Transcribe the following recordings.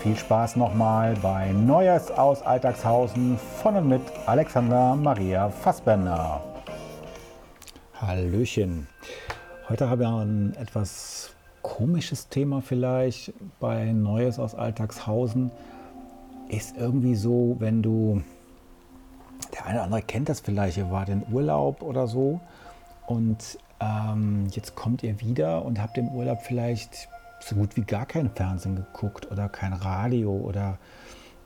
viel Spaß nochmal bei Neues aus Alltagshausen von und mit Alexander Maria Fassbender. Hallöchen. Heute habe ich ein etwas komisches Thema vielleicht bei Neues aus Alltagshausen. Ist irgendwie so, wenn du, der eine oder andere kennt das vielleicht, ihr wart in Urlaub oder so und ähm, jetzt kommt ihr wieder und habt im Urlaub vielleicht so gut wie gar kein Fernsehen geguckt oder kein Radio oder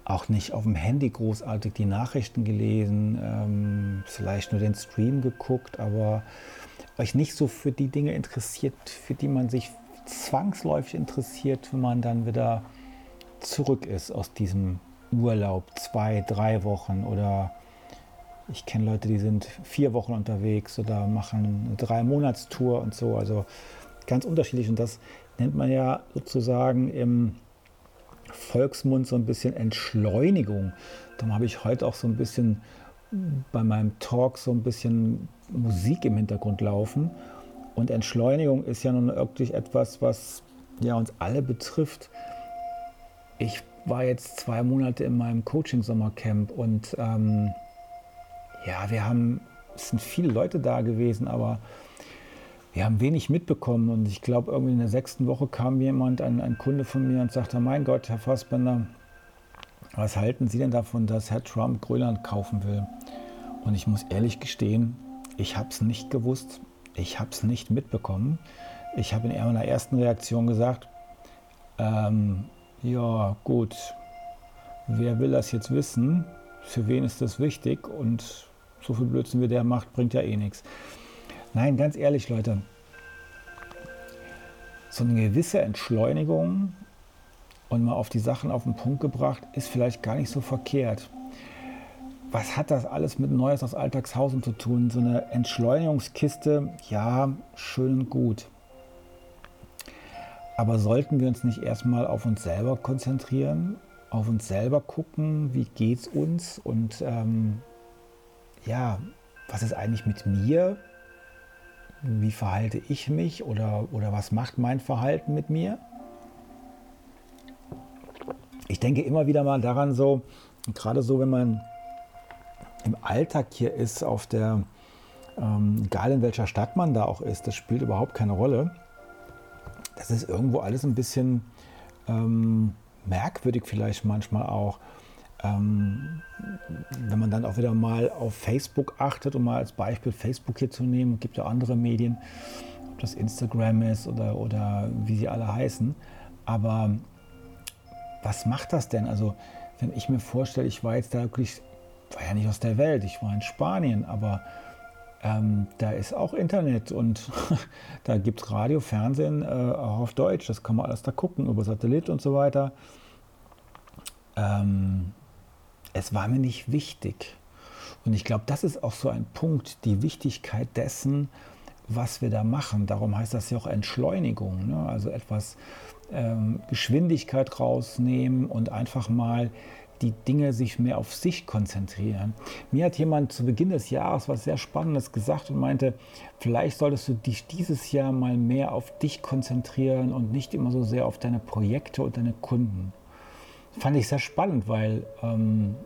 auch nicht auf dem Handy großartig die Nachrichten gelesen, ähm, vielleicht nur den Stream geguckt, aber euch nicht so für die Dinge interessiert, für die man sich zwangsläufig interessiert, wenn man dann wieder zurück ist aus diesem Urlaub, zwei, drei Wochen oder ich kenne Leute, die sind vier Wochen unterwegs oder machen eine drei Monatstour und so, also ganz unterschiedlich und das nennt man ja sozusagen im Volksmund so ein bisschen Entschleunigung. Darum habe ich heute auch so ein bisschen bei meinem Talk so ein bisschen Musik im Hintergrund laufen. Und Entschleunigung ist ja nun wirklich etwas, was ja uns alle betrifft. Ich war jetzt zwei Monate in meinem Coaching-Sommercamp und ähm, ja, wir haben, es sind viele Leute da gewesen, aber wir haben wenig mitbekommen und ich glaube, irgendwie in der sechsten Woche kam jemand, ein, ein Kunde von mir und sagte, mein Gott, Herr Fassbender, was halten Sie denn davon, dass Herr Trump Grönland kaufen will? Und ich muss ehrlich gestehen, ich habe es nicht gewusst, ich habe es nicht mitbekommen. Ich habe in meiner ersten Reaktion gesagt, ähm, ja gut, wer will das jetzt wissen? Für wen ist das wichtig? Und so viel Blödsinn wie der macht, bringt ja eh nichts. Nein, ganz ehrlich, Leute, so eine gewisse Entschleunigung und mal auf die Sachen auf den Punkt gebracht, ist vielleicht gar nicht so verkehrt. Was hat das alles mit Neues aus Alltagshausen zu tun? So eine Entschleunigungskiste, ja, schön und gut. Aber sollten wir uns nicht erstmal auf uns selber konzentrieren, auf uns selber gucken, wie geht es uns und ähm, ja, was ist eigentlich mit mir? Wie verhalte ich mich oder, oder was macht mein Verhalten mit mir? Ich denke immer wieder mal daran so, gerade so, wenn man im Alltag hier ist, auf der, ähm, egal in welcher Stadt man da auch ist, das spielt überhaupt keine Rolle. Das ist irgendwo alles ein bisschen ähm, merkwürdig vielleicht manchmal auch. Ähm, wenn man dann auch wieder mal auf Facebook achtet, um mal als Beispiel Facebook hier zu nehmen, gibt ja andere Medien, ob das Instagram ist oder, oder wie sie alle heißen. Aber was macht das denn? Also, wenn ich mir vorstelle, ich war jetzt da wirklich, war ja nicht aus der Welt, ich war in Spanien, aber ähm, da ist auch Internet und da gibt es Radio, Fernsehen, äh, auch auf Deutsch, das kann man alles da gucken, über Satellit und so weiter. Ähm, es war mir nicht wichtig. Und ich glaube, das ist auch so ein Punkt, die Wichtigkeit dessen, was wir da machen. Darum heißt das ja auch Entschleunigung. Ne? Also etwas ähm, Geschwindigkeit rausnehmen und einfach mal die Dinge sich mehr auf sich konzentrieren. Mir hat jemand zu Beginn des Jahres was sehr Spannendes gesagt und meinte, vielleicht solltest du dich dieses Jahr mal mehr auf dich konzentrieren und nicht immer so sehr auf deine Projekte und deine Kunden fand ich sehr spannend, weil ähm,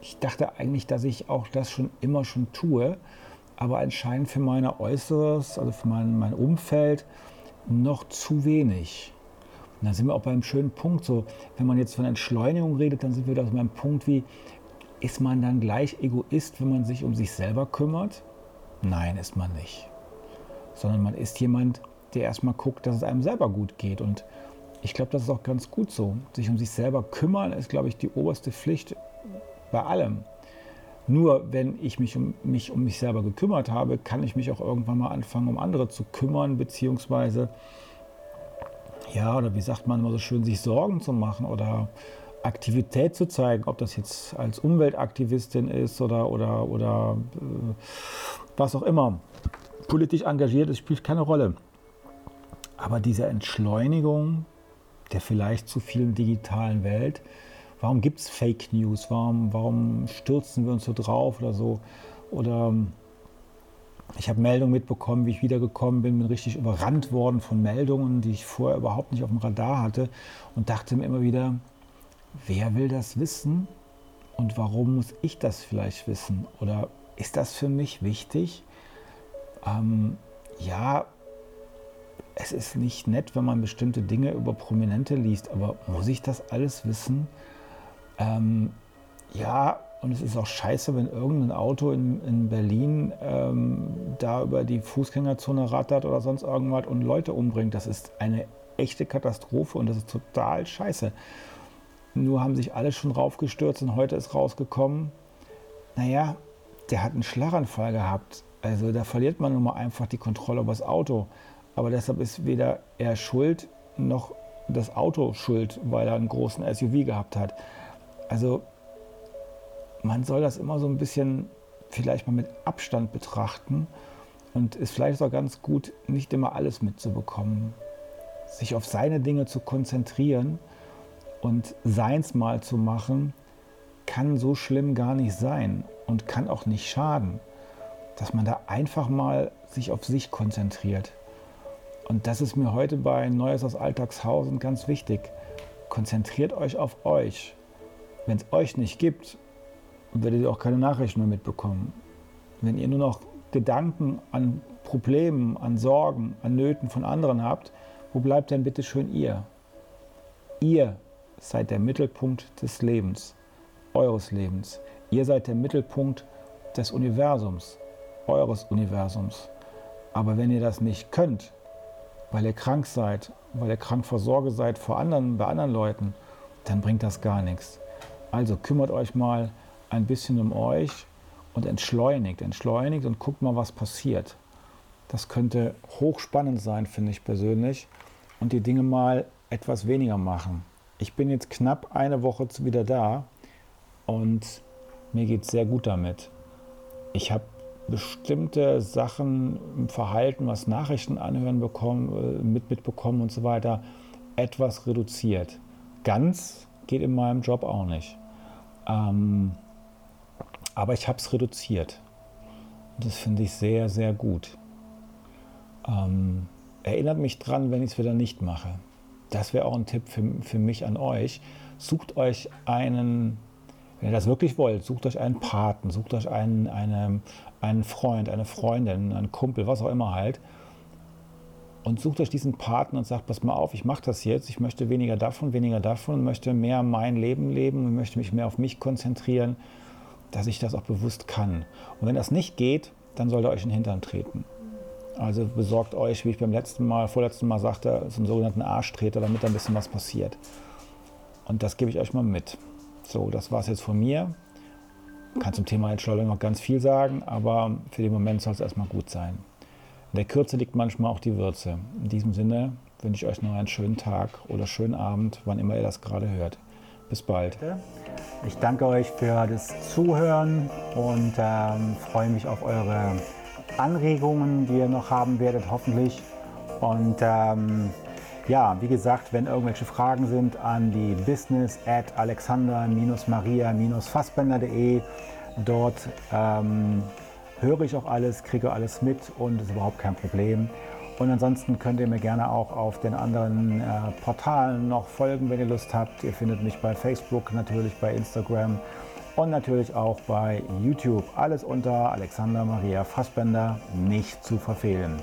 ich dachte eigentlich, dass ich auch das schon immer schon tue, aber anscheinend für meine Äußeres, also für mein, mein Umfeld noch zu wenig. Und dann sind wir auch beim schönen Punkt, so, wenn man jetzt von Entschleunigung redet, dann sind wir da beim Punkt wie, ist man dann gleich Egoist, wenn man sich um sich selber kümmert? Nein, ist man nicht. Sondern man ist jemand, der erstmal guckt, dass es einem selber gut geht. Und ich glaube, das ist auch ganz gut so. Sich um sich selber kümmern ist, glaube ich, die oberste Pflicht bei allem. Nur wenn ich mich um, mich um mich selber gekümmert habe, kann ich mich auch irgendwann mal anfangen, um andere zu kümmern, beziehungsweise, ja, oder wie sagt man immer so schön, sich Sorgen zu machen oder Aktivität zu zeigen, ob das jetzt als Umweltaktivistin ist oder, oder, oder äh, was auch immer, politisch engagiert ist, spielt keine Rolle. Aber diese Entschleunigung der vielleicht zu vielen digitalen Welt, warum gibt es Fake News? Warum, warum stürzen wir uns so drauf oder so? Oder ähm, ich habe Meldungen mitbekommen, wie ich wiedergekommen bin, bin richtig überrannt worden von Meldungen, die ich vorher überhaupt nicht auf dem Radar hatte und dachte mir immer wieder, wer will das wissen und warum muss ich das vielleicht wissen? Oder ist das für mich wichtig? Ähm, ja, es ist nicht nett, wenn man bestimmte Dinge über Prominente liest, aber muss ich das alles wissen? Ähm, ja, und es ist auch scheiße, wenn irgendein Auto in, in Berlin ähm, da über die Fußgängerzone rattert oder sonst irgendwas und Leute umbringt. Das ist eine echte Katastrophe und das ist total scheiße. Nur haben sich alle schon raufgestürzt und heute ist rausgekommen, naja, der hat einen Schlaganfall gehabt. Also da verliert man nun mal einfach die Kontrolle über das Auto. Aber deshalb ist weder er schuld noch das Auto schuld, weil er einen großen SUV gehabt hat. Also man soll das immer so ein bisschen vielleicht mal mit Abstand betrachten und ist vielleicht auch ganz gut, nicht immer alles mitzubekommen. Sich auf seine Dinge zu konzentrieren und seins mal zu machen, kann so schlimm gar nicht sein und kann auch nicht schaden, dass man da einfach mal sich auf sich konzentriert. Und das ist mir heute bei Neues aus Alltagshausen ganz wichtig. Konzentriert euch auf euch. Wenn es euch nicht gibt, werdet ihr auch keine Nachrichten mehr mitbekommen. Wenn ihr nur noch Gedanken an Problemen, an Sorgen, an Nöten von anderen habt, wo bleibt denn bitte schön ihr? Ihr seid der Mittelpunkt des Lebens, eures Lebens. Ihr seid der Mittelpunkt des Universums, eures Universums. Aber wenn ihr das nicht könnt, weil ihr krank seid, weil ihr krank vor Sorge seid vor anderen, bei anderen Leuten, dann bringt das gar nichts. Also kümmert euch mal ein bisschen um euch und entschleunigt, entschleunigt und guckt mal, was passiert. Das könnte hochspannend sein, finde ich persönlich, und die Dinge mal etwas weniger machen. Ich bin jetzt knapp eine Woche wieder da und mir geht es sehr gut damit. Ich habe bestimmte Sachen im Verhalten, was Nachrichten anhören bekommen, äh, mit, mitbekommen und so weiter, etwas reduziert. Ganz geht in meinem Job auch nicht. Ähm, aber ich habe es reduziert. Das finde ich sehr, sehr gut. Ähm, erinnert mich dran, wenn ich es wieder nicht mache. Das wäre auch ein Tipp für, für mich an euch. Sucht euch einen wenn ihr das wirklich wollt, sucht euch einen Paten, sucht euch einen, eine, einen Freund, eine Freundin, einen Kumpel, was auch immer halt. Und sucht euch diesen Paten und sagt, pass mal auf, ich mache das jetzt, ich möchte weniger davon, weniger davon möchte mehr mein Leben leben und möchte mich mehr auf mich konzentrieren, dass ich das auch bewusst kann. Und wenn das nicht geht, dann sollt ihr euch in den Hintern treten. Also besorgt euch, wie ich beim letzten Mal, vorletzten Mal sagte, so einen sogenannten Arschtreter, damit da ein bisschen was passiert. Und das gebe ich euch mal mit. So, das war es jetzt von mir. Kann zum Thema Entschleunigung noch ganz viel sagen, aber für den Moment soll es erstmal gut sein. In der Kürze liegt manchmal auch die Würze. In diesem Sinne wünsche ich euch noch einen schönen Tag oder schönen Abend, wann immer ihr das gerade hört. Bis bald. Ich danke euch für das Zuhören und ähm, freue mich auf eure Anregungen, die ihr noch haben werdet, hoffentlich. Und ähm, ja, wie gesagt, wenn irgendwelche Fragen sind an die business at alexander-maria-fassbender.de. Dort ähm, höre ich auch alles, kriege alles mit und ist überhaupt kein Problem. Und ansonsten könnt ihr mir gerne auch auf den anderen äh, Portalen noch folgen, wenn ihr Lust habt. Ihr findet mich bei Facebook, natürlich bei Instagram und natürlich auch bei YouTube. Alles unter Alexander Maria Fassbender nicht zu verfehlen.